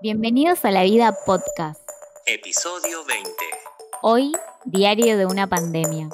Bienvenidos a La Vida Podcast. Episodio 20. Hoy, Diario de una pandemia.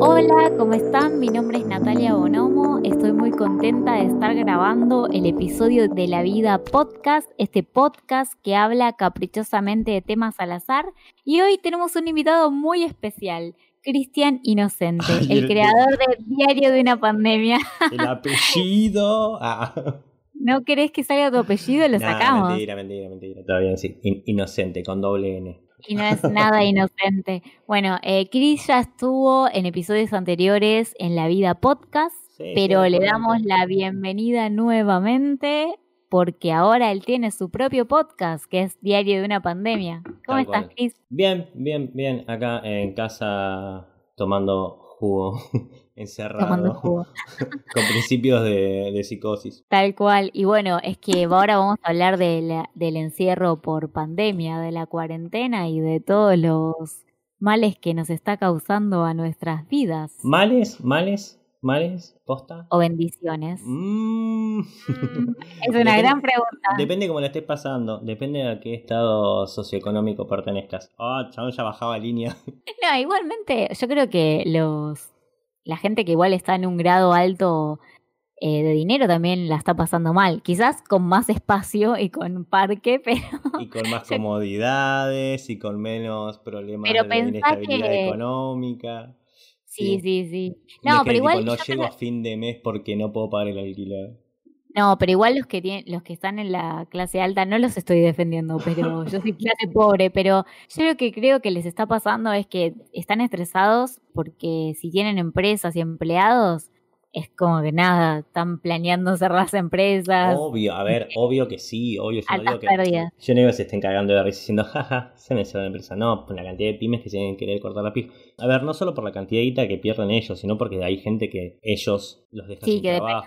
Hola, ¿cómo están? Mi nombre es Natalia Bonomo. Estoy muy contenta de estar grabando el episodio de La Vida Podcast, este podcast que habla caprichosamente de temas al azar. Y hoy tenemos un invitado muy especial. Cristian Inocente, Ay, el el- creador de Diario de una pandemia. El apellido. Ah. ¿No querés que salga tu apellido? Lo Nah, sacamos. mentira, mentira, mentira. Todavía sí. In- inocente, con doble N. Y no es nada inocente. Bueno, eh, Chris ya estuvo en episodios anteriores en La Vida Podcast, Sí, pero sí, le damos la bienvenida nuevamente porque ahora él tiene su propio podcast, que es Diario de una Pandemia. ¿Cómo Tal estás, cual. Chris? Bien, bien, bien. Acá en casa tomando jugo encerrado. Tomando jugo. con principios de, de psicosis. Tal cual. Y bueno, es que ahora vamos a hablar de la- del encierro por pandemia, de la cuarentena y de todos los males que nos está causando a nuestras vidas. ¿Males? ¿Males? ¿Males? ¿Posta? O bendiciones. Mm. Es una Depende- gran pregunta. Depende cómo la estés pasando, depende a qué estado socioeconómico pertenezcas. Ah, chabón, ya bajaba línea. No, igualmente, yo creo que los la gente que igual está en un grado alto eh, de dinero también la está pasando mal. Quizás con más espacio y con parque, pero Y con más comodidades y con menos problemas Pero de inestabilidad que- económica. Sí, sí, sí. No, pero tipo, igual no yo llego creo- a fin de mes porque no puedo pagar el alquiler. No, pero igual los que tienen, los que están en la clase alta, no los estoy defendiendo, pero yo soy clase pobre, pero yo lo que creo que les está pasando es que están estresados porque si tienen empresas y empleados, es como que nada, están planeando cerrar las empresas, Obvio, a ver, obvio que sí, obvio. Yo no digo que. Yo no digo que se estén cagando de risa diciendo, jaja, se me cerró la empresa. No, por la cantidad de pymes que se que querer cortar la pija. A ver, no solo por la cantidad de guita que pierden ellos, sino porque hay gente que ellos los dejan Sí, sin que trabajo.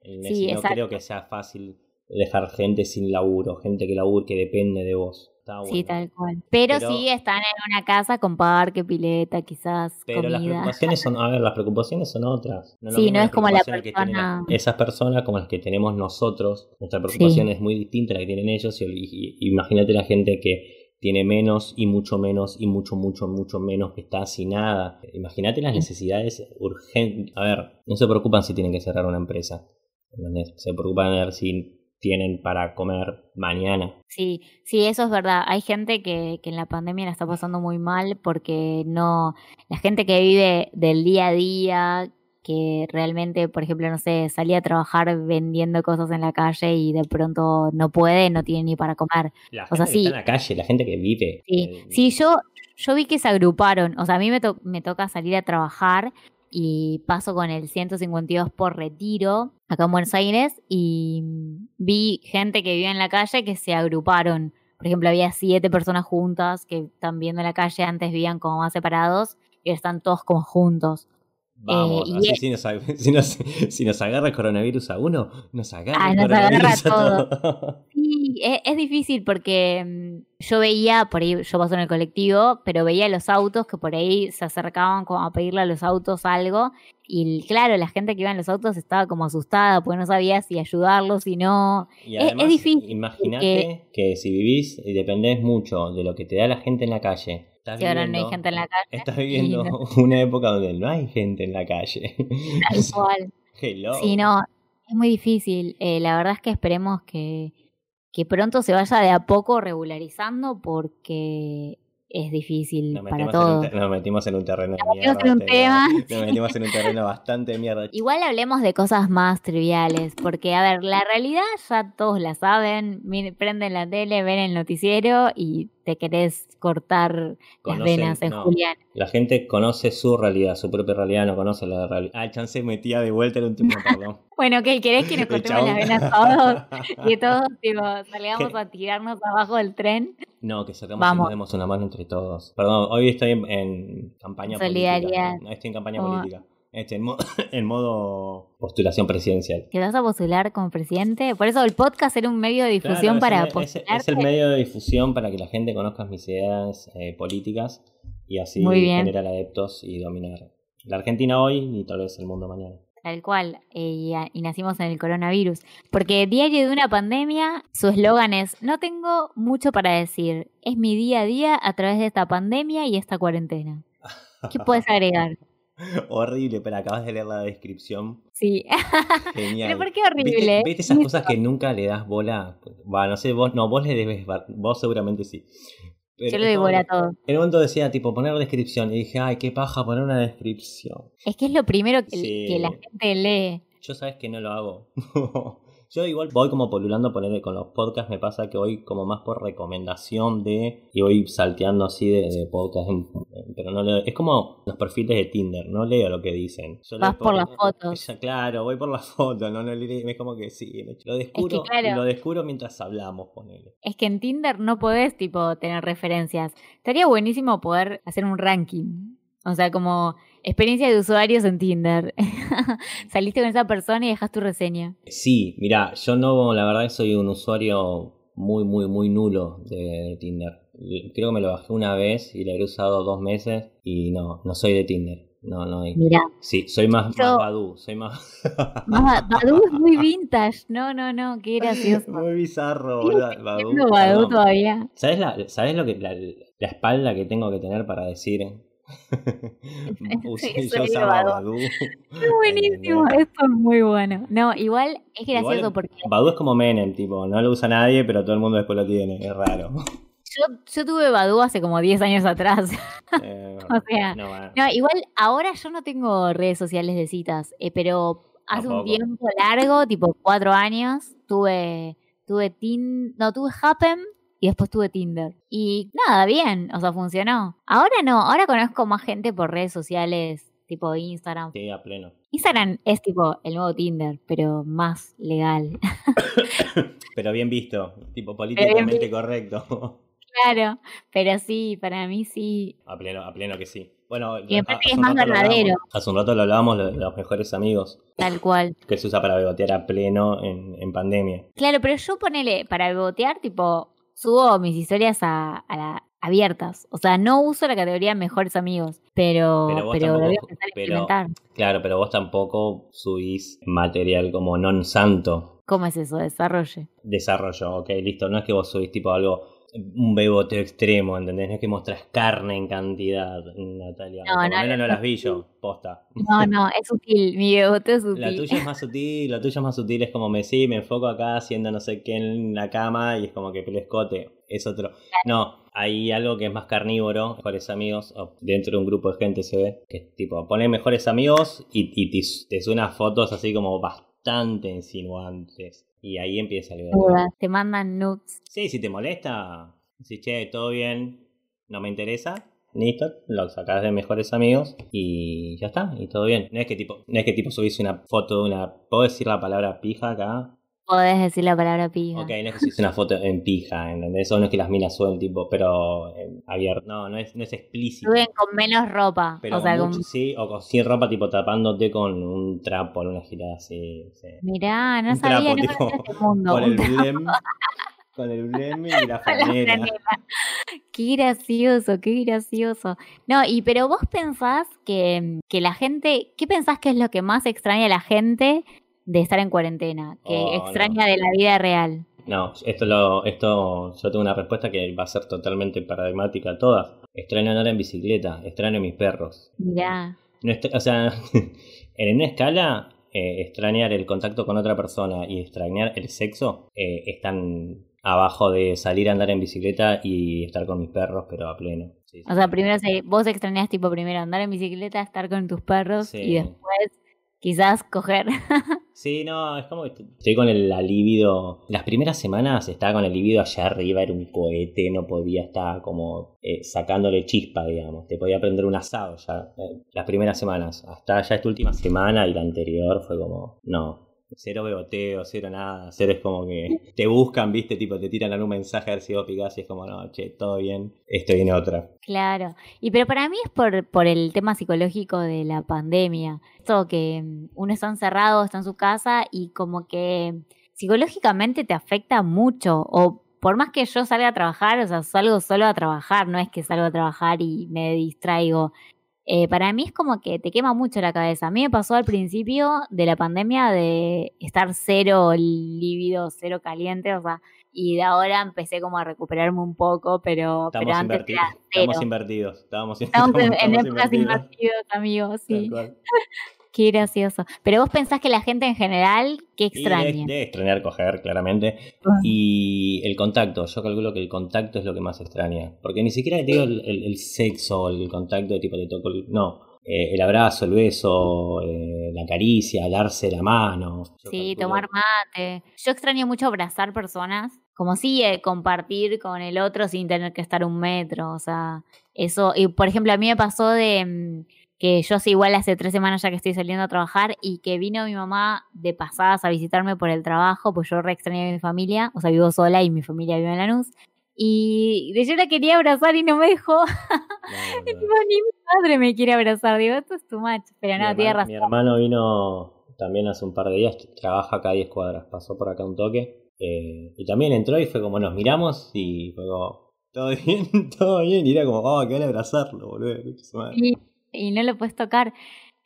Sí, Sí, no exacto. creo que sea fácil dejar gente sin laburo, gente que laburo que depende de vos. Está Sí, bueno. tal cual. Pero, Pero- sí están en una casa con parque, pileta, quizás Pero las preocupaciones son, a ver, las preocupaciones son otras. No Sí, no es como la que persona- esas personas como las que tenemos nosotros. Nuestra preocupación es muy distinta a la que tienen ellos. Y, y- imagínate la gente que tiene menos y mucho menos y mucho, mucho, mucho menos que está sin nada. Imagínate las Sí. necesidades urgentes. A ver, no se preocupan si tienen que cerrar una empresa. Se preocupan de ver si tienen para comer mañana. Sí, sí, eso es verdad. Hay gente que, que en la pandemia la está pasando muy mal porque no, la gente que vive del día a día, que realmente, por ejemplo, no sé, salía a trabajar vendiendo cosas en la calle y de pronto no puede, no tiene ni para comer. La O sea, que sí. está en la calle, la gente que vive. Sí, sí, yo, yo vi que se agruparon. O sea, a mí me, to- me toca salir a trabajar y paso con el 152 por retiro acá en Buenos Aires y vi gente que vivía en la calle que se agruparon. Por ejemplo, había siete personas juntas que están viendo la calle, antes vivían como más separados y están todos como juntos. Vamos, Eh, así si, nos, si, nos, si nos agarra el coronavirus a uno, nos agarra Ah, el nos agarra a todos. Sí, es, es difícil porque mm, yo veía, por ahí yo paso en el colectivo, pero veía los autos que por ahí se acercaban como a pedirle a los autos algo. Y claro, la gente que iba en los autos estaba como asustada porque no sabía si ayudarlos, si no. Y Es- es además, difícil imagínate que si vivís y dependés mucho de lo que te da la gente en la calle. Estás Si ahora no hay viviendo- gente en la calle. Estás viviendo no- una época donde no hay gente en la calle. tal cual. Hello. Sí, no, es muy difícil. Eh, la verdad es que esperemos que, que pronto se vaya de a poco regularizando porque es difícil Nos para metimos, en un todos. nos metimos en un terreno de Nos mierda. en un te digo. tema. Nos metimos en un terreno bastante de mierda. Igual hablemos de cosas más triviales, porque a ver, la realidad ya todos la saben, prenden la tele, ven el noticiero y te querés cortar las venas en no. Julián. La gente conoce su realidad, su propia realidad, no conoce la realidad. Ah, el chance metía de vuelta un tema, perdón. Bueno, ¿qué querés que nos El cortemos las venas todos? Y todos tipo, salgamos a tirarnos abajo del tren. No, que sacamos Vamos. y nos demos una mano entre todos. Perdón, hoy estoy en, en campaña Solidaridad. política. Estoy en campaña Como- política. Este, en, mo- en modo postulación presidencial. ¿Te vas a postular como presidente? Por eso el podcast era un medio de difusión Claro, para es, es- el medio de difusión para que la gente conozca mis ideas eh, políticas y así generar adeptos y dominar la Argentina hoy y tal vez el mundo mañana. Tal cual, y, y, nacimos en el coronavirus. Porque Diario de una pandemia, su eslogan es, no tengo mucho para decir, es mi día a día a través de esta pandemia y esta cuarentena. ¿Qué puedes agregar? horrible, pero acabas de leer la descripción. Sí. Genial. ¿Pero por qué horrible? ¿Viste, esas cosas que nunca le das bola? Va, no sé, vos, no, vos le debes, vos seguramente sí. Yo le doy bola a todo. En un momento decía, tipo, poner descripción. Y dije, ay, qué paja poner una descripción. Es que es lo primero que, que la gente lee. Yo sabes que no lo hago. Yo igual voy como polulando ponerle con los podcasts, me pasa que voy como más por recomendación de, y voy salteando así de, de podcast, pero no leo, es como los perfiles de Tinder, no leo lo que dicen. Vas por, las fotos. Claro, voy por las fotos, no, no es como que sí, lo descubro, lo descubro mientras hablamos, ponele. Es que en Tinder no podés tipo tener referencias. Estaría buenísimo poder hacer un ranking. O sea, como Experiencia de usuarios en Tinder. Saliste con esa persona y dejas tu reseña. Sí, mira, yo no, la verdad soy un usuario muy, muy, muy nulo de, Tinder. Creo que me lo bajé una vez y lo he usado dos meses y no, no soy de Tinder. No, no. Mira. Sí, soy más, Badu, soy más... Badu es muy vintage. No, no, no, qué gracioso. Muy bizarro, Badu. Badu todavía. ¿Sabes, la, ¿Sabes lo que la, la espalda que tengo que tener para decir sí, yo usaba Badu. buenísimo, esto es muy bueno. No, igual es gracioso porque. Badu es como Menem, tipo, no lo usa nadie, pero todo el mundo después lo tiene, es raro. Yo, yo tuve Badu hace como 10 años atrás. Eh, o sea, no, igual ahora yo no tengo redes sociales de citas, eh, pero hace un tiempo largo, tipo 4 años, tuve, tuve Tin, no, tuve Happen y después tuve Tinder. Y nada, bien, o sea, funcionó. Ahora no, ahora conozco más gente por redes sociales tipo Instagram. Sí, a pleno. Instagram es tipo el nuevo Tinder, pero más legal. pero bien visto, tipo políticamente correcto. Claro, pero sí, para mí sí. A pleno, a pleno que sí. Bueno, y es más verdadero. Hace un rato lo hablábamos de los mejores amigos. Tal cual. Que se usa para bebotear a pleno en, en pandemia. Claro, pero yo ponele para bebotear, tipo, subo mis historias a, la, abiertas. O sea, no uso la categoría mejores amigos, pero, pero, lo voy a empezar a experimentar. Claro, pero vos tampoco subís material como non santo. ¿Cómo es eso? Desarrollo. Desarrollo, ok, listo. No es que vos subís tipo algo un beboteo extremo, ¿entendés? No es que mostrás carne en cantidad, Natalia. No, no, menos no las vi yo, posta. No, no, es sutil, mi beboteo es sutil. La tuya es más sutil, la tuya es más sutil, es como me sí, me enfoco acá haciendo no sé qué en la cama y es como que pelescote, es otro. No, hay algo que es más carnívoro, mejores amigos, dentro de un grupo de gente se ve, que es tipo, pone mejores amigos y, y te, te suenan fotos así como bastante insinuantes. Y ahí empieza el video. Te mandan nudes. Sí, si te molesta, si che, todo bien, no me interesa, listo, lo sacas de mejores amigos y ya está, y todo bien. No es que tipo, no es que tipo subís una foto de una. ¿Puedo decir la palabra pija acá? Podés decir la palabra pija. Ok, no es que subís una foto en pija, ¿entendés? Eso no es que las minas suben tipo, pero eh, abierto. No, no es, no es explícito. Suben con menos ropa. Pero o sea, sí, o con, sin ropa, tipo tapándote con un trapo en una girada así. Sí. Mirá, no sabía, no tipo, este mundo. Con el blem, con el blem y la franela. Qué gracioso, qué gracioso. No, y pero vos pensás que, que la gente, ¿qué pensás que es lo que más extraña a la gente de estar en cuarentena, que oh, extraña de la vida real. No, esto lo, esto yo tengo una respuesta que va a ser totalmente paradigmática a todas. Extraño andar en bicicleta, extraño a mis perros. Mirá. No o sea, en una escala, eh, extrañar el contacto con otra persona y extrañar el sexo eh, están abajo de salir a andar en bicicleta y estar con mis perros, pero a pleno. O sea, primero vos extrañas tipo primero andar en bicicleta, estar con tus perros y después quizás coger. sí, no, es como que estoy con el libido. Las primeras semanas estaba con el libido allá arriba, era un cohete, no podía estar como eh, sacándole chispa, digamos. Te podía prender un asado ya. Eh, las primeras semanas. Hasta ya esta última semana y la anterior fue como, no, Cero beboteo, cero nada. Cero es como que te buscan, viste, tipo te tiran algún mensaje a ver si vos picás y es como, no, che, todo bien, estoy en otra. Claro. Y pero para mí es por, por el tema psicológico de la pandemia. Esto que mm, uno está encerrado, está en su casa y como que psicológicamente te afecta mucho. O por más que yo salga a trabajar, o sea, salgo solo a trabajar, no es que salgo a trabajar y me distraigo eh, para mí es como que te quema mucho la cabeza. A mí me pasó al principio de la pandemia de estar cero lívido, cero caliente, o sea, y de ahora empecé como a recuperarme un poco, pero, pero antes era cero. Estamos invertidos. Estábamos, estamos, en, en épocas invertidos, amigos, sí. Qué gracioso. Pero vos pensás que la gente en general, ¿qué extraña? Debe, extrañar coger, claramente. Ah. Y el contacto, yo calculo que el contacto es lo que más extraña. Porque ni siquiera digo el, el, sexo, el contacto de tipo de toco. No, eh, el abrazo, el beso, eh, la caricia, darse la mano. sí, tomar mate. Yo extraño mucho abrazar personas, como si eh, compartir con el otro sin tener que estar un metro. O sea, eso. Y por ejemplo, a mí me pasó de mm, que yo soy igual hace tres semanas ya que estoy saliendo a trabajar y que vino mi mamá de pasadas a visitarme por el trabajo, pues yo re extrañé a mi familia, o sea, vivo sola y mi familia vive en Lanús. Y yo la quería abrazar y no me dejó. ni mi madre me quiere abrazar. Digo, esto es tu macho. Pero no, tiene razón. Mi hermano vino también hace un par de días, trabaja acá a 10 cuadras, pasó por acá un toque. Eh, y también entró y fue como nos miramos y fue como, todo bien, todo bien. Y era como, oh, que van a abrazarlo, boludo y no lo puedes tocar.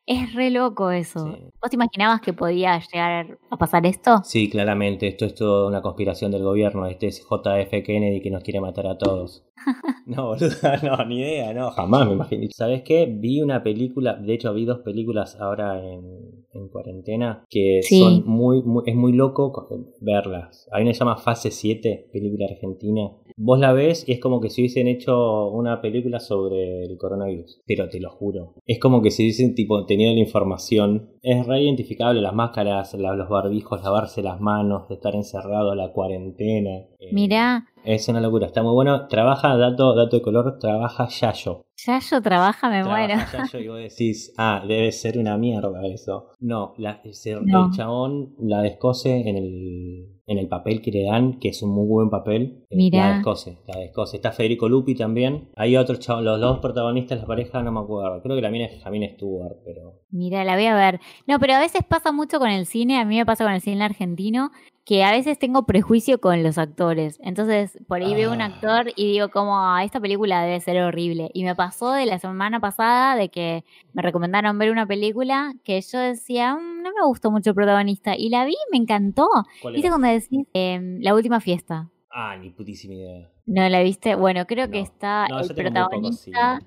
Es re loco eso. ¿Vos te imaginabas que podía llegar a pasar esto? Sí, claramente. Esto es toda una conspiración del gobierno. Este es JF Kennedy que nos quiere matar a todos. no, boluda, no, ni idea, no, jamás me imaginé. ¿Sabes qué? Vi una película, de hecho vi dos películas ahora en, cuarentena que son muy, muy, es muy loco verlas. Hay una que se llama Fase 7, película argentina, Vos la ves y es como que si hubiesen hecho una película sobre el coronavirus. Pero te lo juro. Es como que si hubiesen tipo, tenido la información. Es re identificable las máscaras, los barbijos, lavarse las manos, de estar encerrado, la cuarentena. Eh, Mira. Es una locura, está muy bueno. Trabaja, dato, dato de color, trabaja Yayo. Yayo trabaja, me muero. Yayo y vos decís, ah, debe ser una mierda eso. No, la, el chabón la descose en el en el papel que le dan, que es un muy buen papel. Eh, Mira. La descose, la descose. Está Federico Lupi también. Hay otros chavos, los dos protagonistas de la pareja, no me acuerdo. Creo que la mina es Jamina Stewart, pero. Mira, la voy a ver. No, pero a veces pasa mucho con el cine, a mí me pasa con el cine argentino, que a veces tengo prejuicio con los actores. Entonces, por ahí veo un ah. actor y digo como, ah, esta película debe ser horrible. Y me pasó de la semana pasada de que me recomendaron ver una película que yo decía, mm, no me gustó mucho el protagonista. Y la vi y me encantó. ¿Viste cuando decís em, La Última Fiesta? Ah, ni putísima idea. ¿No la viste? Bueno, creo que está el protagonista...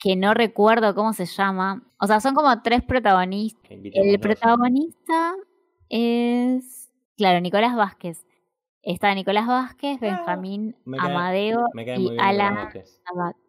que no recuerdo cómo se llama. O sea, son como tres protagonistas. El protagonista es Claro, Nicolás Vázquez. Está Nicolás Vázquez, ah, Benjamín Amadeo y Alan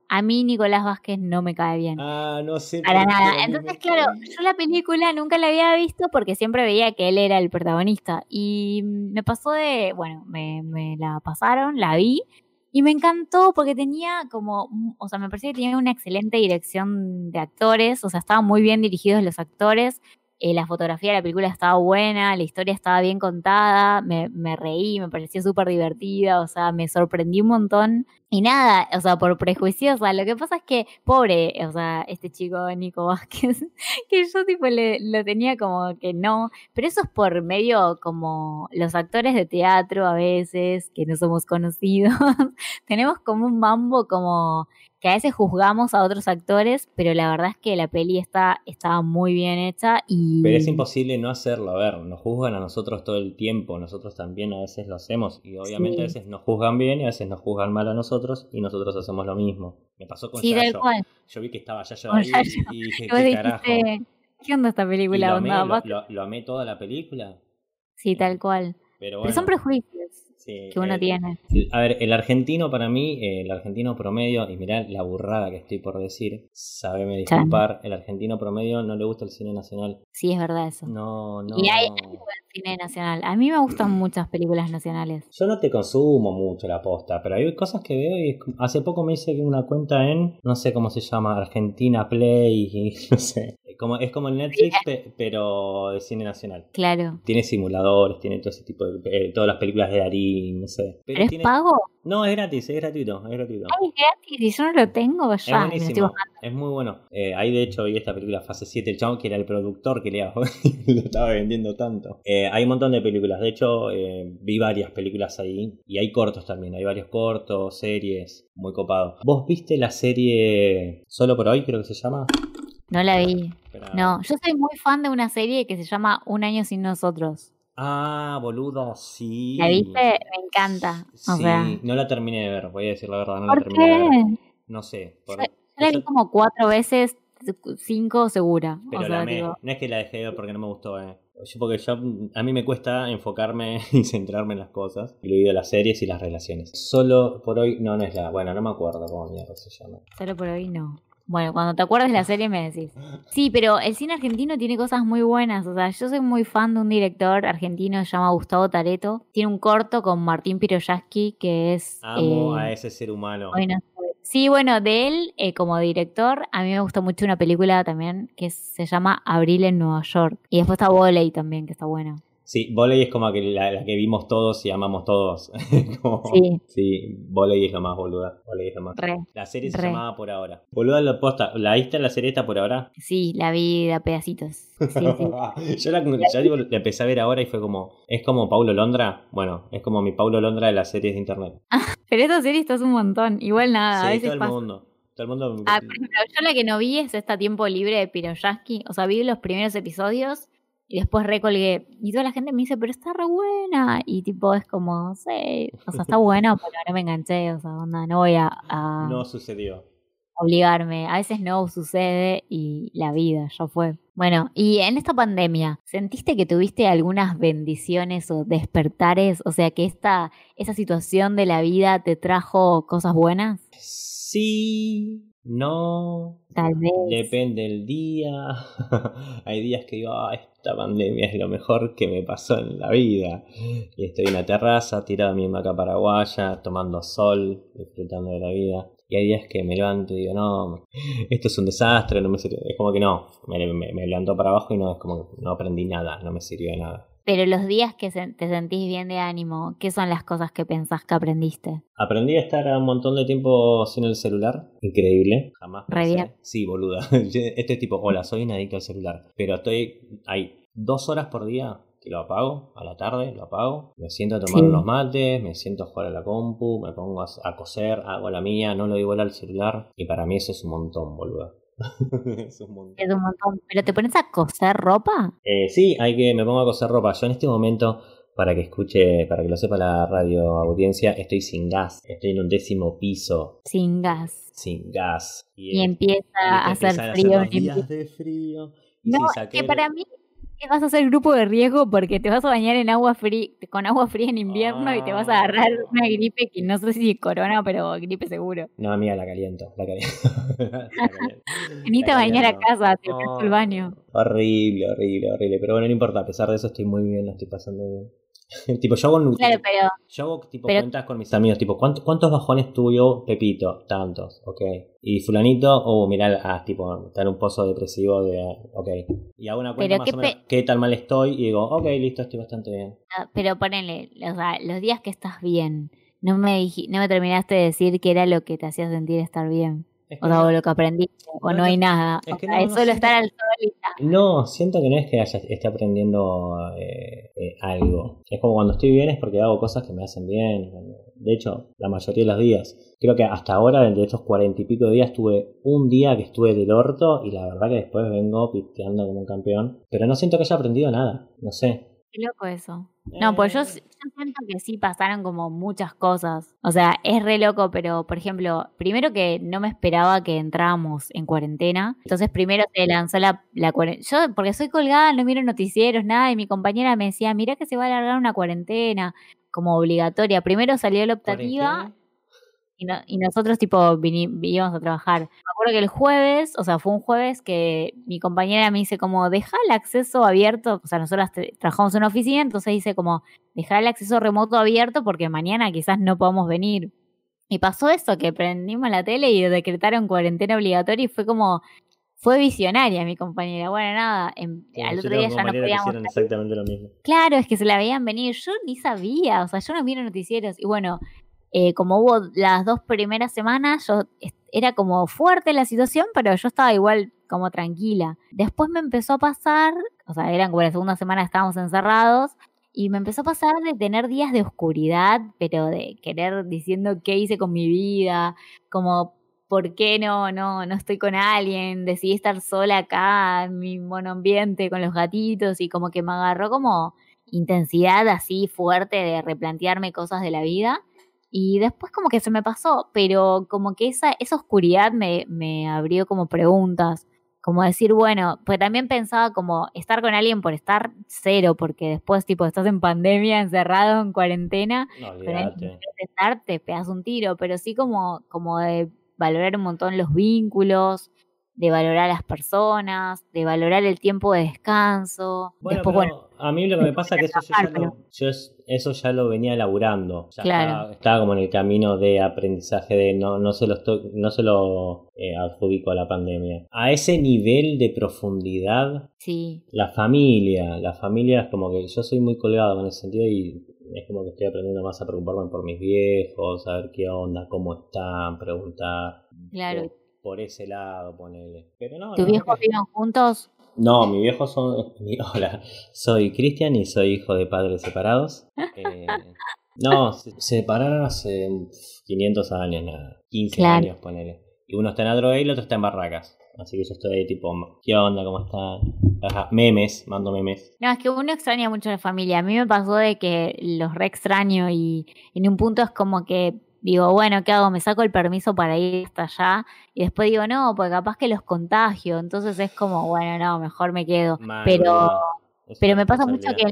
A mí Nicolás Vázquez no me cae bien. Ah, no sé. Para nada. Entonces, claro, yo la película nunca la había visto porque siempre veía que él era el protagonista. Y me pasó de, bueno, me, me la pasaron, la vi. Y me encantó porque tenía como, o sea, me parecía que tenía una excelente dirección de actores, o sea, estaban muy bien dirigidos los actores, eh, la fotografía de la película estaba buena, la historia estaba bien contada, me, reí, me pareció súper divertida, o sea, me sorprendí un montón. Y nada, o sea, por prejuiciosa, lo que pasa es que, pobre, o sea, este chico Nico Vázquez, que yo tipo lo tenía como que no, pero eso es por medio como los actores de teatro a veces, que no somos conocidos, tenemos como un mambo como que a veces juzgamos a otros actores, pero la verdad es que la peli está, estaba muy bien hecha y... Pero es imposible no hacerlo, a ver, nos juzgan a nosotros todo el tiempo, nosotros también a veces lo hacemos y obviamente a veces nos juzgan bien y a veces nos juzgan mal a nosotros y nosotros hacemos lo mismo. Me pasó con sí, Yayo. Cual. Yo vi que estaba Yayo ahí y dije, ¿qué carajo? ¿Qué onda esta película? lo, amé, lo, amé toda la película. Sí, tal cual. Pero, bueno, pero son prejuicios que uno tiene. A ver, el argentino para mí, eh, el argentino promedio, y mirá la burrada que estoy por decir, sabeme disculpar, el argentino promedio no le gusta el cine nacional. Sí, es verdad eso. No, no. Y hay, cine nacional. A mí me gustan muchas películas nacionales. Yo no te consumo mucho la posta, pero hay cosas que veo y hace poco me hice una cuenta en, no sé cómo se llama, Argentina Play, y no sé. Como, es como el Netflix, pero de cine nacional. Claro. Tiene simuladores, tiene todo ese tipo de. Eh, todas las películas de Darín, no sé. ¿Pero, es pago? No, es gratis, es gratuito, es gratuito. Ay, gratis, y yo no lo tengo ya. Es buenísimo, es muy bueno. Eh, ahí de hecho vi esta película Fase 7, el chavo que era el productor que le lo estaba vendiendo tanto. Eh, hay un montón de películas, de hecho eh, vi varias películas ahí y hay cortos también, hay varios cortos, series, muy copados. ¿Vos viste la serie Solo por hoy, creo que se llama? No la vi. No, yo soy muy fan de una serie que se llama Un año sin nosotros. Ah, boludo, sí. ¿La viste? Me encanta. sí, no la terminé de ver, voy a decir la verdad, no la terminé de ver. No sé. yo, la vi como cuatro veces, cinco segura. Pero la no es que la dejé de ver porque no me gustó, eh. Porque yo, a mí me cuesta enfocarme y centrarme en las cosas, incluido las series y las relaciones. Solo por hoy, no, no es la. Bueno, no me acuerdo cómo mierda se llama. Solo por hoy no. Bueno, cuando te acuerdes de la serie me decís. Sí, pero el cine argentino tiene cosas muy buenas. O sea, yo soy muy fan de un director argentino que se llama Gustavo Tareto. Tiene un corto con Martín Piroyaski que es. Amo a eh, ese ser humano. Bueno, sí, bueno, de él eh, como director, a mí me gusta mucho una película también que se llama Abril en Nueva York. Y después está Voley también, que está buena. Sí, volei es como que la, que vimos todos y amamos todos. sí. Sí, volei es lo más, boluda. Volei es lo más. la serie se llamaba por ahora. Boluda, la posta, ¿la viste la serie esta por ahora? Sí, la vi a pedacitos. Sí, Yo la, empecé a ver ahora y fue como, ¿es como Paulo Londra? Bueno, es como mi Paulo Londra de las series de internet. pero esta serie está un montón. Igual nada, a veces todo el mundo. Todo el mundo... Ah, yo la que no vi es esta Tiempo Libre de Piroyaski. O sea, vi los primeros episodios y después recolgué. Y toda la gente me dice, pero está re buena. Y tipo, es como, sé, o sea, está buena, pero no me enganché. O sea, onda, no voy a, No sucedió. Obligarme. A veces no sucede y la vida ya fue. Bueno, y en esta pandemia, ¿sentiste que tuviste algunas bendiciones o despertares? O sea, que esta, esa situación de la vida te trajo cosas buenas? Sí, no, Tal vez. depende del día. Hay días que digo, ah, esta pandemia es lo mejor que me pasó en la vida. Y estoy en la terraza, tirado en mi maca paraguaya, tomando sol, disfrutando de la vida. Y hay días que me levanto y digo, no, esto es un desastre, no me sirve. Es como que no, me, me, me levanto para abajo y no, es como que no aprendí nada, no me sirvió de nada. Pero los días que te sentís bien de ánimo, ¿qué son las cosas que pensás que aprendiste? Aprendí a estar un montón de tiempo sin el celular. Increíble. Jamás. Pensé. Sí, boluda. Este es tipo, hola, soy un adicto al celular. Pero estoy. Hay dos horas por día que lo apago. A la tarde lo apago. Me siento a tomar unos mates. Me siento a jugar a la compu. Me pongo a, coser. Hago la mía. No lo digo al celular. Y para mí eso es un montón, boluda. es un montón. Es un montón. ¿Pero te pones a coser ropa? Eh, sí, hay que, me pongo a coser ropa. Yo en este momento, para que escuche, para que lo sepa la radio audiencia, estoy sin gas. Estoy en un décimo piso. Sin gas. Sin gas. Y, empieza a hacer frío. días de frío. no, que para mí vas a hacer grupo de riesgo porque te vas a bañar en agua fría, con agua fría en invierno y te vas a ah. agarrar una gripe que no sé si es corona, pero gripe seguro. No, amiga, la caliento, la caliento. Venite a bañar a casa, te oh, el baño. Horrible, horrible, horrible. Pero bueno, no importa, a pesar de eso estoy muy bien, lo estoy pasando bien. tipo, yo hago, claro, pero, yo hago tipo cuentas con mis amigos, tipo, ¿cuántos, bajones tuvo Pepito? Tantos, ok. Y fulanito, oh, mirá, ah, tipo, está en un pozo depresivo de, ok. Y hago una cuenta más o menos qué tal mal estoy y digo, ok, listo, estoy bastante bien. Ah, pero ponele, o sea, los días que estás bien, no me, no me terminaste de decir qué era lo que te hacía sentir estar bien o sea, lo que aprendí, o no, hay nada. Es, que no, solo estar al sol No, siento que no es que haya, esté aprendiendo eh, algo. Es como cuando estoy bien es porque hago cosas que me hacen bien. De hecho, la mayoría de los días. Creo que hasta ahora, de estos cuarenta y pico días, tuve un día que estuve del orto y la verdad que después vengo piteando como un campeón. Pero no siento que haya aprendido nada. No sé. Qué loco eso. No, pues yo, siento que sí pasaron como muchas cosas. O sea, es re loco, pero por ejemplo, primero que no me esperaba que entráramos en cuarentena. Entonces primero se lanzó la, la cuarentena. Yo, porque soy colgada, no miro noticieros, nada, y mi compañera me decía, mira que se va a alargar una cuarentena como obligatoria. Primero salió la optativa y, nosotros, tipo, a trabajar. Me acuerdo que el jueves, o sea, fue un jueves que mi compañera me dice como, deja el acceso abierto, o sea, nosotros trabajamos en una oficina, entonces dice como, deja el acceso remoto abierto porque mañana quizás no podamos venir. Y pasó eso, que prendimos la tele y decretaron cuarentena obligatoria y fue como, fue visionaria mi compañera. Bueno, nada, al otro día ya no podíamos. exactamente lo mismo. Claro, es que se la veían venir. Yo ni sabía, o sea, yo no miro noticieros. Y bueno, eh, como hubo las dos primeras semanas, yo era como fuerte la situación, pero yo estaba igual como tranquila. Después me empezó a pasar, o sea, eran como la segunda semana estábamos encerrados, y me empezó a pasar de tener días de oscuridad, pero de querer diciendo qué hice con mi vida, como ¿por qué no, no, no estoy con alguien? Decidí estar sola acá en mi monoambiente con los gatitos y como que me agarró como intensidad así fuerte de replantearme cosas de la vida. Y después como que se me pasó, pero como que esa, esa oscuridad me, me abrió como preguntas, como decir, bueno, pues también pensaba como estar con alguien por estar cero, porque después tipo estás en pandemia, encerrado, en cuarentena, No, estar te pegas un tiro, pero sí como, como de valorar un montón los vínculos, de valorar a las personas, de valorar el tiempo de descanso. Bueno, Después, pero bueno, a mí lo que me pasa es que eso yo ya, lo, yo eso ya lo venía elaborando. Ya Claro. estaba, estaba como en el camino de aprendizaje de no, no se lo, estoy- no se lo eh, adjudico a la pandemia. A ese nivel de profundidad, sí, la familia, la familia es como que yo soy muy colgado en ese sentido y es como que estoy aprendiendo más a preocuparme por mis viejos, saber qué onda, cómo están, preguntar. Claro. Por, ese lado, ponele. Pero no, ¿tus no, viejos que- viven juntos? no, mis viejos son. mi- hola, soy Cristian y soy hijo de padres separados. Eh, no, se se separaron hace 500 años, nada. 15 Claro. años, ponele. Y uno está en Adrogué y el otro está en Barracas. Así que yo estoy ahí tipo, ¿qué onda? ¿Cómo están? Ajá, memes, mando memes. No, es que uno extraña mucho a la familia. A mí me pasó de que los re extraño y en un punto es como que digo, bueno, ¿qué hago? Me saco el permiso para ir hasta allá y después digo, no, porque capaz que los contagio. Entonces es como, bueno, no, mejor me quedo. Pero, pero me pasa mucho que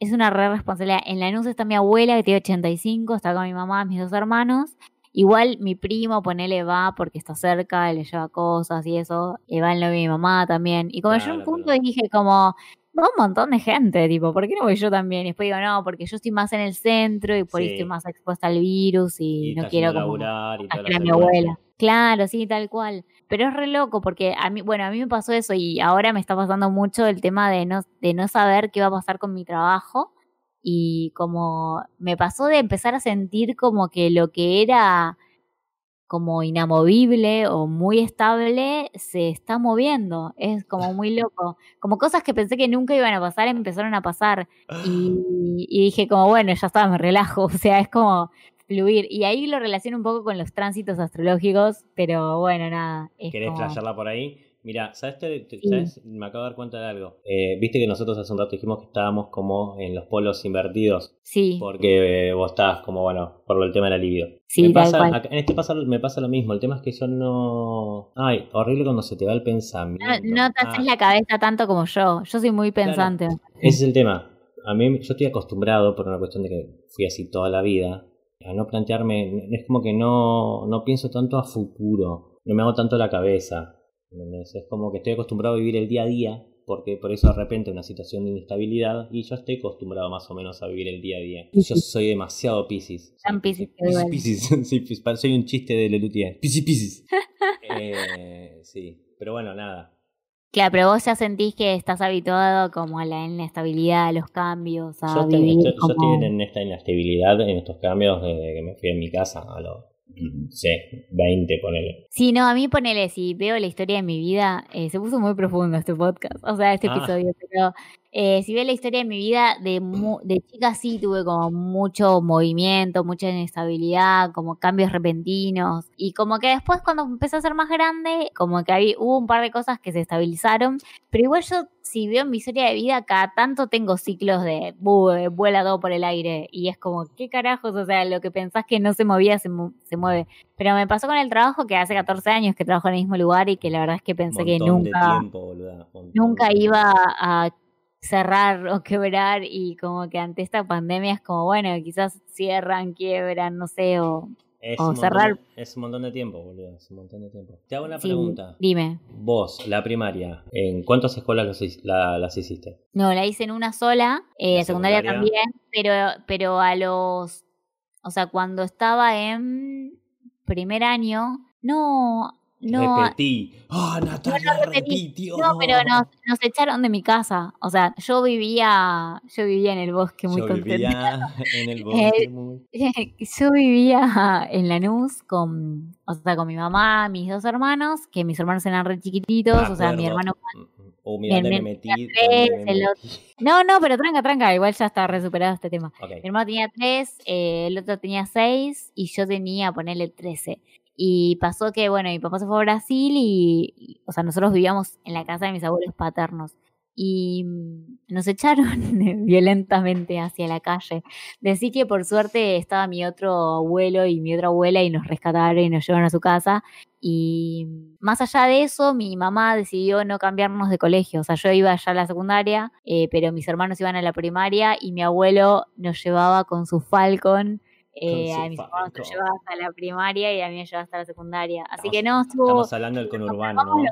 es una re responsabilidad. En Lanús está mi abuela que tiene 85, está con mi mamá, mis dos hermanos. Igual mi primo, ponele, va porque está cerca, le lleva cosas y eso. Y va el novio de mi mamá también. Y como yo en un Claro, punto dije como, va un montón de gente, tipo, ¿por qué no voy yo también? Y después digo, no, porque yo estoy más en el centro y por ahí Sí. estoy más expuesta al virus y, Y no quiero como y a mi abuela. Claro, sí, tal cual. Pero es re loco porque a mí, bueno, a mí me pasó eso y ahora me está pasando mucho el tema de no, de no saber qué va a pasar con mi trabajo y como me pasó de empezar a sentir como que lo que era como inamovible o muy estable se está moviendo. Es como muy loco. Como cosas que pensé que nunca iban a pasar empezaron a pasar. Y, y dije como, bueno, ya está, me relajo. O sea, es como fluir. Y ahí lo relaciono un poco con los tránsitos astrológicos, pero bueno, nada. Es ¿Querés como- por ahí? Mira, ¿sabes? Te-. ¿sabes? Me acabo de dar cuenta de algo. Eh, Viste que nosotros hace un rato dijimos que estábamos como en los polos invertidos. Sí, Porque eh, vos estás como, bueno, por el tema de la libido. Sí, me tal pasa, cual. acá- en este pasa, me pasa lo mismo. El tema es que yo no. Ay, horrible cuando se te va el pensamiento. no, no te Ah, haces la cabeza tanto como yo. Yo soy muy pensante. Ese es el tema. A mí, yo estoy acostumbrado, por una cuestión de que fui así toda la vida, a no plantearme. Es como que no, no pienso tanto a futuro. No me hago tanto la cabeza. ¿Entendés? Es como que estoy acostumbrado a vivir el día a día, porque por eso de repente una situación de inestabilidad, y yo estoy acostumbrado más o menos a vivir el día a día. Yo soy demasiado piscis. Tan Piscis que. Sí, pis- soy un chiste de Lelutier. Piscis, piscis. Eh, sí, pero bueno, nada. Claro, pero vos ya sentís que estás habituado como a la inestabilidad, a los cambios, a Yo estoy, vivir estoy- yo como... estoy en esta inestabilidad, en estos cambios desde que me fui a mi casa a los, sé, 20, ponele. Sí, no, a mí ponele, si veo la historia de mi vida, eh, se puso muy profundo este podcast, o sea, este Ah. episodio, pero eh, si veo la historia de mi vida, de, de chica sí tuve como mucho movimiento, mucha inestabilidad, como cambios repentinos, y como que después cuando empecé a ser más grande, como que había, hubo un par de cosas que se estabilizaron, pero igual yo, si veo mi historia de vida, cada tanto tengo ciclos de, "Bu, eh, vuela todo por el aire, y es como, ¿qué carajos? O sea, lo que pensás que no se movía, se, mu- se mueve. Pero me pasó con el trabajo que hace 14 años que trabajo en el mismo lugar y que la verdad es que pensé que nunca, tiempo, boluda, nunca iba a cerrar o quebrar y como que ante esta pandemia es como, bueno, quizás cierran, quiebran, no sé, o... Es cerrar- de, es un montón de tiempo, boludo, es un montón de tiempo. Te hago una sí, pregunta. dime. Vos, la primaria, ¿en cuántas escuelas las, hic- la- las hiciste? No, la hice en una sola, eh, ¿La secundaria, secundaria? también, pero, pero a los, o sea, cuando estaba en primer año, no, no, Repetí. ¡Ah, Natalia, repetí. repitió! No, pero nos, nos echaron de mi casa. O sea, yo vivía, yo vivía en el bosque muy Yo contenta. vivía en el bosque Eh, muy... Yo vivía en Lanús con, o sea, con mi mamá, mis dos hermanos, que mis hermanos eran re chiquititos, o sea, mi hermano Oh, mira, me metí. tres, me metí. No, no, pero tranca, tranca, igual ya está resuperado este tema. Mi hermano tenía tres, eh, el otro tenía seis y yo tenía, ponerle trece. Y pasó que, bueno, mi papá se fue a Brasil y, o sea, nosotros vivíamos en la casa de mis abuelos paternos y mm, nos echaron violentamente hacia la calle. Decí que por suerte estaba mi otro abuelo y mi otra abuela y nos rescataron y nos llevaron a su casa. Y mm, más allá de eso, mi mamá decidió no cambiarnos de colegio. O sea, yo iba ya a la secundaria, eh, pero mis hermanos iban a la primaria y mi abuelo nos llevaba con su Falcon. Eh, a mis hermanos nos llevaba hasta la primaria y a mí me llevaba hasta la secundaria. Así que no, estuvo... Estamos hablando del conurbano, ¿no?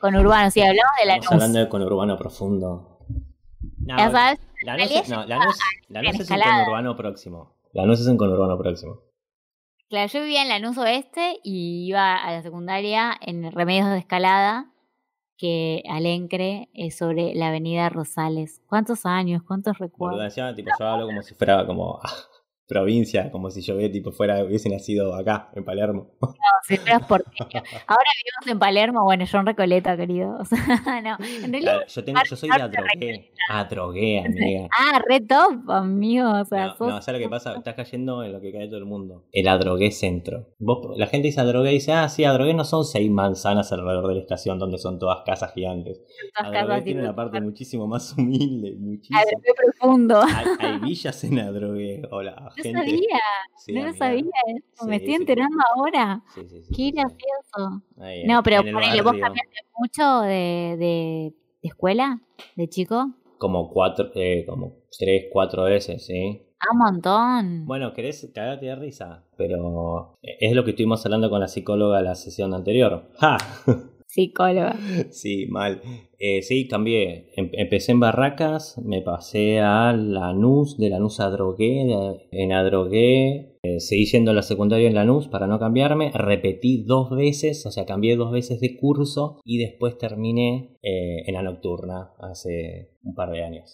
Con Urbano, sí, hablamos de la Estamos hablando de conurbano profundo. No, Ya sabes, la realidad no, yo la estaba luz, la luz es un conurbano próximo. La luz es un conurbano próximo. Claro, yo vivía en Lanús Oeste y iba a la secundaria en Remedios de Escalada, que Alencre es sobre la avenida Rosales. ¿Cuántos años? ¿Cuántos recuerdos? tipo, yo hablo como si fuera como ah, provincia, como si yo tipo fuera, hubiese nacido acá, en Palermo. No, si fueras porteño. Ahora vivimos en Palermo, bueno, yo en Recoleta, querido. O sea, no, en realidad... Claro, yo, tengo, yo soy de Adrogué. Adrogué, amiga. Ah, re top, amigo. O sea, No, sos... no, ¿sabes lo que pasa? Estás cayendo en lo que cae todo el mundo. El Adrogué Centro. Vos, la gente dice Adrogué y dice, ah, sí, Adrogué no son seis manzanas alrededor de la estación donde son todas casas gigantes. todas Adrogué casas tiene una parte muchísimo más humilde, muchísimo. re profundo. Hay, hay villas en Adrogué. Hola, gente. sabía, Sí, no lo sabía eso. Me Sí, estoy sí. enterando ahora. Sí, sí, sí, Qué sí, sí. gracioso. Ahí, No, pero ponele, vos cambiaste mucho de, de, de escuela, de chico. Como cuatro, eh, como tres, cuatro veces, ¿sí? Ah, un montón. Bueno, querés cagarte de risa, pero es lo que estuvimos hablando con la psicóloga la sesión anterior. ¡Ja! Psicóloga. Sí, mal. Eh, sí, cambié. Em- empecé en Barracas, me pasé a Lanús, de Lanús a Adrogué, de- en Adrogué. eh, seguí yendo a la secundaria en Lanús para no cambiarme. Repetí dos veces, o sea, cambié dos veces de curso y después terminé eh, en la nocturna hace un par de años.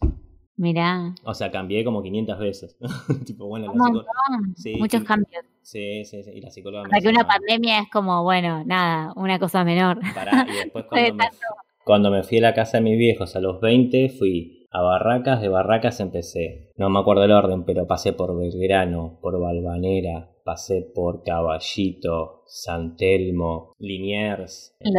Mirá, O sea, cambié como 500 veces. tipo, bueno, la. Sí, Muchos sí. cambios. Sí, sí, sí. Y la psicóloga me Para que una pandemia es como, bueno, nada, una cosa menor. Pará, y después De cuando me, cuando me fui a la casa de mis viejos a los 20, fui a Barracas, de Barracas empecé. No me acuerdo el orden, pero pasé por Belgrano, por Balvanera, pasé por Caballito, San Telmo, Liniers. Los,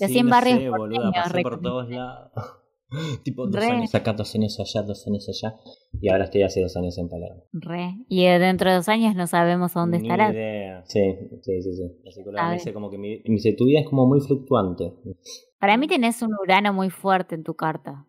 los Sí, 100 no barrios sé, boluda, pasé por todos lados. tipo, dos Re. años acá, dos años allá, dos años allá. Y ahora estoy hace dos años en Palermo. Re. Y eh, dentro de dos años no sabemos a dónde Ni estarás. idea. Sí, sí, sí, sí. La psicóloga me dice como que mi, me dice, tu vida es como muy fluctuante. Para mí tenés un Urano muy fuerte en tu carta.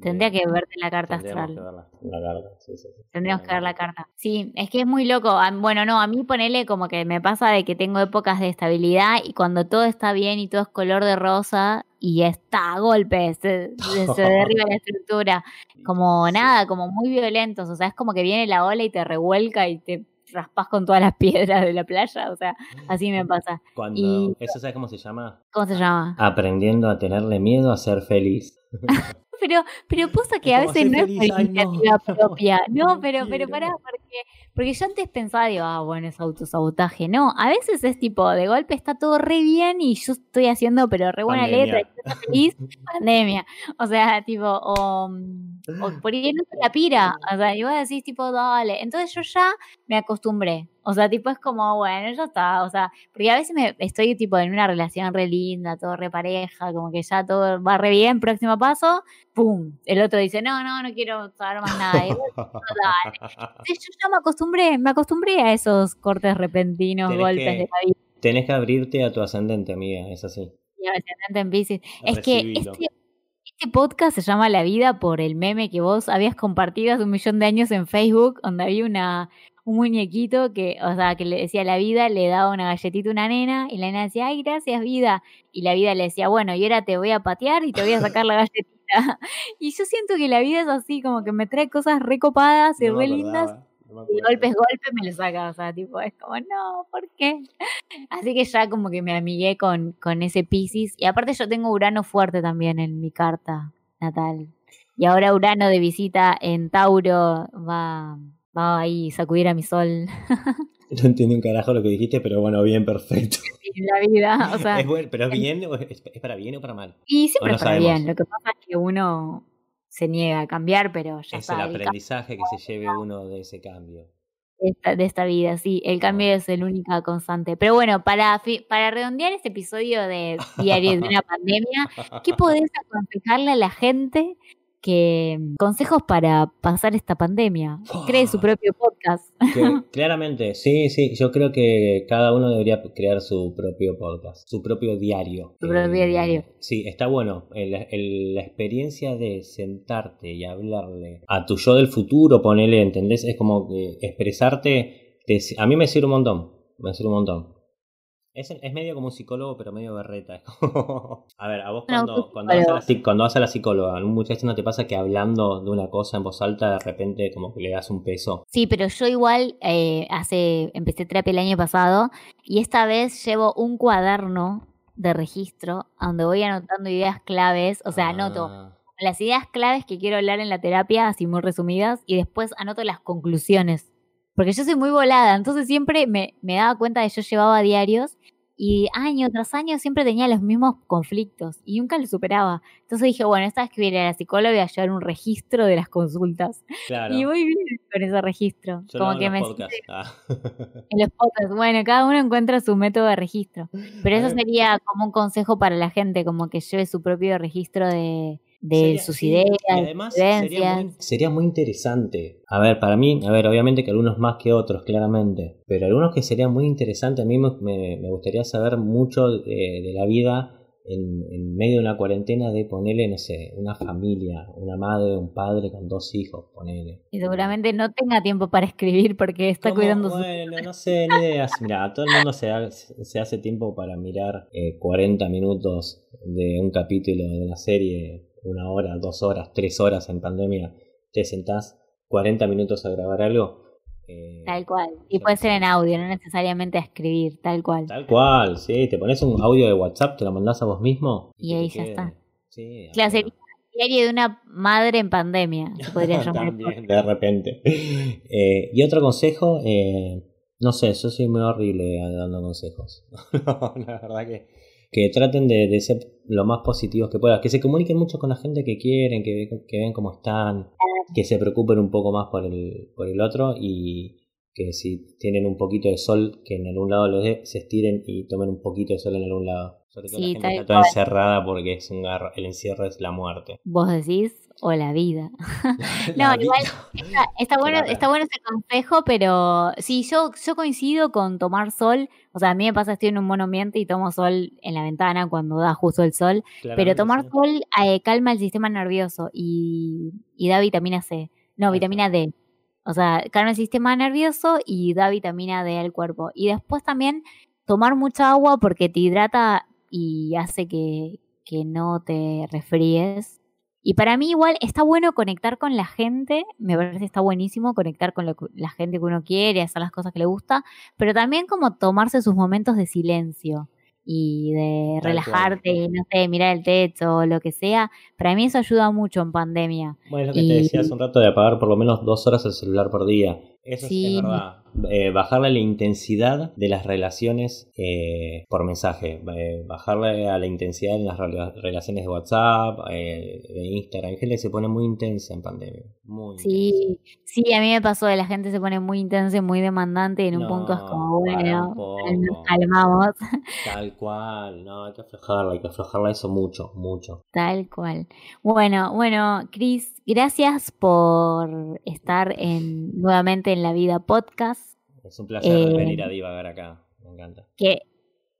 Tendría que verte la carta Tendríamos astral. que verla, la carta, sí, sí, sí. Tendríamos que ver la carta. Sí, es que es muy loco. A- Bueno, no, a mí ponele como que me pasa de que tengo épocas de estabilidad y cuando todo está bien y todo es color de rosa y está a golpe, se, derriba la estructura. Como nada, como muy violentos. O sea, es como que viene la ola y te revuelca y te raspas con todas las piedras de la playa. O sea, así me pasa. Cuando, Y- ¿Eso sabes cómo se llama? ¿Cómo se llama? Aprendiendo a tenerle miedo a ser feliz. Pero, pero pasa que a veces "Soy no feliz, es por iniciativa no, propia. No, no pero, pero quiero". pará, porque, porque yo antes pensaba, digo, ah, bueno, es autosabotaje. No, a veces es tipo, de golpe está todo re bien y yo estoy haciendo, pero re buena Pandemia. letra, y estoy feliz, pandemia. O sea, tipo, o, o por ahí no se la pira. O sea, y vos decís, tipo, dale. Entonces yo ya me acostumbré. O sea, tipo, es como, bueno, ya está. O sea, porque a veces me estoy, tipo, en una relación re linda, todo re pareja, como que ya todo va re bien, próximo paso, ¡pum! El otro dice, no, no, no quiero saber más nada. Y yo ya me acostumbré, me acostumbré a esos cortes repentinos, Tenés golpes que- de la vida. Tenés que abrirte a tu ascendente, amiga, es así. Y ascendente en Piscis. Es que este, este podcast se llama La Vida por el meme que vos habías compartido hace un millón de años en Facebook, donde había una un muñequito que, o sea, que le decía la vida, le daba una galletita a una nena y la nena decía, ay, gracias vida. Y la vida le decía, bueno, y ahora te voy a patear y te voy a sacar la galletita. Y yo siento que la vida es así, como que me trae cosas recopadas y No re lindas no y golpes, golpes me lo saca, o sea, tipo, es como, no, ¿por qué? Así que ya como que me amigué con, con ese Pisces. Y aparte yo tengo Urano fuerte también en mi carta natal. Y ahora Urano de visita en Tauro va, va ahí sacudir a mi sol No entendí un carajo lo que dijiste, pero bueno, bien, perfecto. la vida. O sea, es bueno, pero es bien, o es, es para bien o para mal. y siempre no es para sabemos. bien. Lo que pasa es que uno se niega a cambiar, pero ya Es está. el el aprendizaje que se lleve uno de ese cambio. esta, de esta vida, sí, el cambio es el única constante. Pero bueno, para, para redondear este episodio de Diario de una pandemia, ¿qué podés aconsejarle a la gente que consejos para pasar esta pandemia. Cree su propio podcast. claramente, sí, sí. Yo creo que cada uno debería crear su propio podcast, su propio diario. Su propio eh, diario. Sí, está bueno. la experiencia de sentarte y hablarle a tu yo del futuro, ponerle, ¿entendés? Es como que expresarte. a mí me sirve un montón. Me sirve un montón. Es, medio como un psicólogo, pero medio berreta. a ver, a vos cuando, cuando, vas a la, cuando, vas a la, psicóloga, ¿un muchacho no te pasa que hablando de una cosa en voz alta de repente como que le das un peso? Sí, pero yo igual eh, hace empecé terapia el año pasado y esta vez llevo un cuaderno de registro donde voy anotando ideas claves, o sea, anoto ah. las ideas claves que quiero hablar en la terapia, así muy resumidas, y después anoto las conclusiones porque yo soy muy volada, entonces siempre me, me daba cuenta de que yo llevaba diarios y año tras año siempre tenía los mismos conflictos y nunca los superaba. Entonces dije, bueno, esta vez que viene a la psicóloga voy a llevar un registro de las consultas. Y muy bien con ese registro. Como que me ah. En los podcasts. Bueno, cada uno encuentra su método de registro. Pero eso sería como un consejo para la gente, como que lleve su propio registro de, de sus ideas. además sería muy, interesante. A ver, para mí, a ver, obviamente que algunos más que otros, claramente. Pero algunos que serían muy interesantes. A mí me, gustaría saber mucho de, la vida en, medio de una cuarentena de ponerle, no sé, una familia, una madre, un padre con dos hijos, ponele. Y seguramente no tenga tiempo para escribir porque está cuidando Bueno, no sé, ni ideas. Mira, todo el mundo se, se hace tiempo para mirar 40 eh, minutos de un capítulo de una serie una hora, dos horas, tres horas en pandemia, te sentás 40 minutos a grabar algo. Eh, tal cual. Y puede ser en audio, no necesariamente a escribir, tal cual. Tal cual, sí. Te pones un audio de WhatsApp, te lo mandás a vos mismo. Y, ahí ya está. Sí, claro, diario de una madre en pandemia, se podría llamar. También, de repente. Eh, y otro consejo, eh, no sé, yo soy muy horrible dando consejos. la verdad que que traten de, ser lo más positivos que puedan, que se comuniquen mucho con la gente que quieren, que, que ven cómo están, que se preocupen un poco más por el, por el otro y que si tienen un poquito de sol que en algún lado los se estiren y tomen un poquito de sol en algún lado. Sobre todo la gente está toda encerrada porque es un el encierro es la muerte. Vos decís, o la vida. no, igual está, bueno, está bueno ese consejo, pero sí, yo, yo coincido con tomar sol. O sea, a mí me pasa, estoy en un buen ambiente y tomo sol en la ventana cuando da justo el sol. pero tomar sol eh, calma el sistema nervioso y, y da vitamina C. No, vitamina D. O sea, calma el sistema nervioso y da vitamina D al cuerpo. Y después también tomar mucha agua porque te hidrata y hace que, que no te resfríes. Y para mí igual está bueno conectar con la gente, me parece que está buenísimo conectar con la gente que uno quiere, hacer las cosas que le gusta, pero también como tomarse sus momentos de silencio y de relajarte y no sé, mirar el techo o lo que sea, para mí eso ayuda mucho en pandemia. Bueno, es lo que te decía hace un rato de apagar por lo menos dos horas el celular por día. Eso sí. es verdad. Eh, bajarle la intensidad de las relaciones eh, por mensaje, eh, bajarle a la intensidad en las relaciones de WhatsApp, de Instagram. Hay gente que se pone muy intensa en pandemia. Muy sí, sí, a mí me pasó de la gente se pone muy intensa y muy demandante y en un punto es como, bueno, nos calmamos. Tal cual, no, hay que aflojarla, hay que aflojarla eso mucho, mucho. Tal cual. Bueno, bueno, Cris, gracias por estar en nuevamente en la vida podcast. Es un placer eh, venir a divagar acá, me encanta. Qué,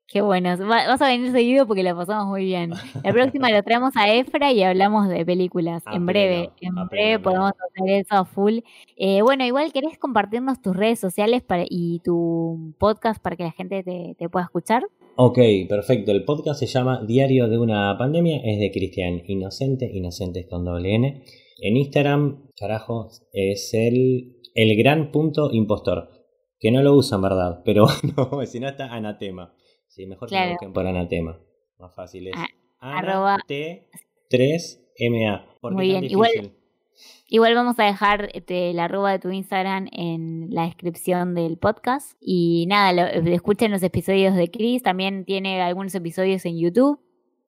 qué bueno, vas a venir seguido porque la pasamos muy bien. La próxima lo traemos a Efra y hablamos de películas. en breve, en breve podemos hacer eso a full. Eh, bueno, igual querés compartirnos tus redes sociales para, y tu podcast para que la gente te, te pueda escuchar. Ok, perfecto. El podcast se llama Diario de una pandemia, es de Cristian Inocente, Inocentes con doble N. En Instagram, carajo, es el, el gran punto impostor. Que no lo usan, ¿verdad? Pero no, si no está anatema. Sí, mejor que lo busquen por anatema. Más fácil es. Ah, T3MA. Muy bien, igual, igual, vamos a dejar este, la arroba de tu Instagram en la descripción del podcast. Y nada, escuchen los episodios de Chris. También tiene algunos episodios en YouTube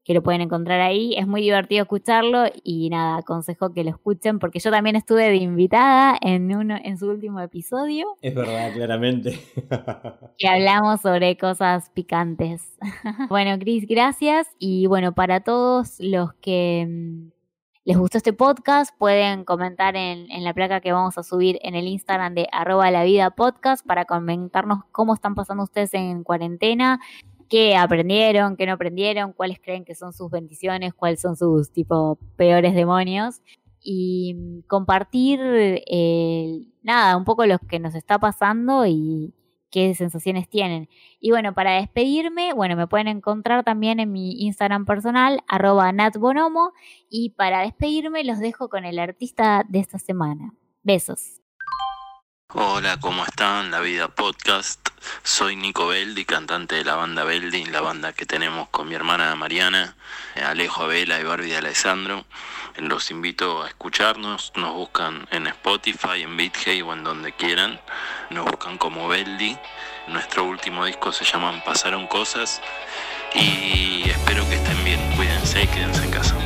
que lo pueden encontrar ahí. Es muy divertido escucharlo y nada, aconsejo que lo escuchen porque yo también estuve de invitada en, uno, en su último episodio. Es verdad, claramente. que hablamos sobre cosas picantes. bueno, Cris, gracias. Y bueno, para todos los que mm, les gustó este podcast, pueden comentar en, en, la placa que vamos a subir en el Instagram de arroba la vida podcast para comentarnos cómo están pasando ustedes en cuarentena, qué aprendieron, qué no aprendieron, cuáles creen que son sus bendiciones, cuáles son sus tipo peores demonios y mm, compartir eh, nada, un poco lo que nos está pasando y qué sensaciones tienen. Y bueno, para despedirme, bueno, me pueden encontrar también en mi Instagram personal, arroba natbonomo, y para despedirme los dejo con el artista de esta semana. Besos. Hola, ¿cómo están? La Vida Podcast. Soy Nico Beldi, cantante de la banda Beldi, la banda que tenemos con mi hermana Mariana, Alejo Abela y Barbie de Alessandro. Los invito a escucharnos, nos buscan en Spotify, en BitHey o en donde quieran. Nos buscan como Beldi. Nuestro último disco se llama Pasaron Cosas y espero que estén bien. Cuídense y quédense en casa.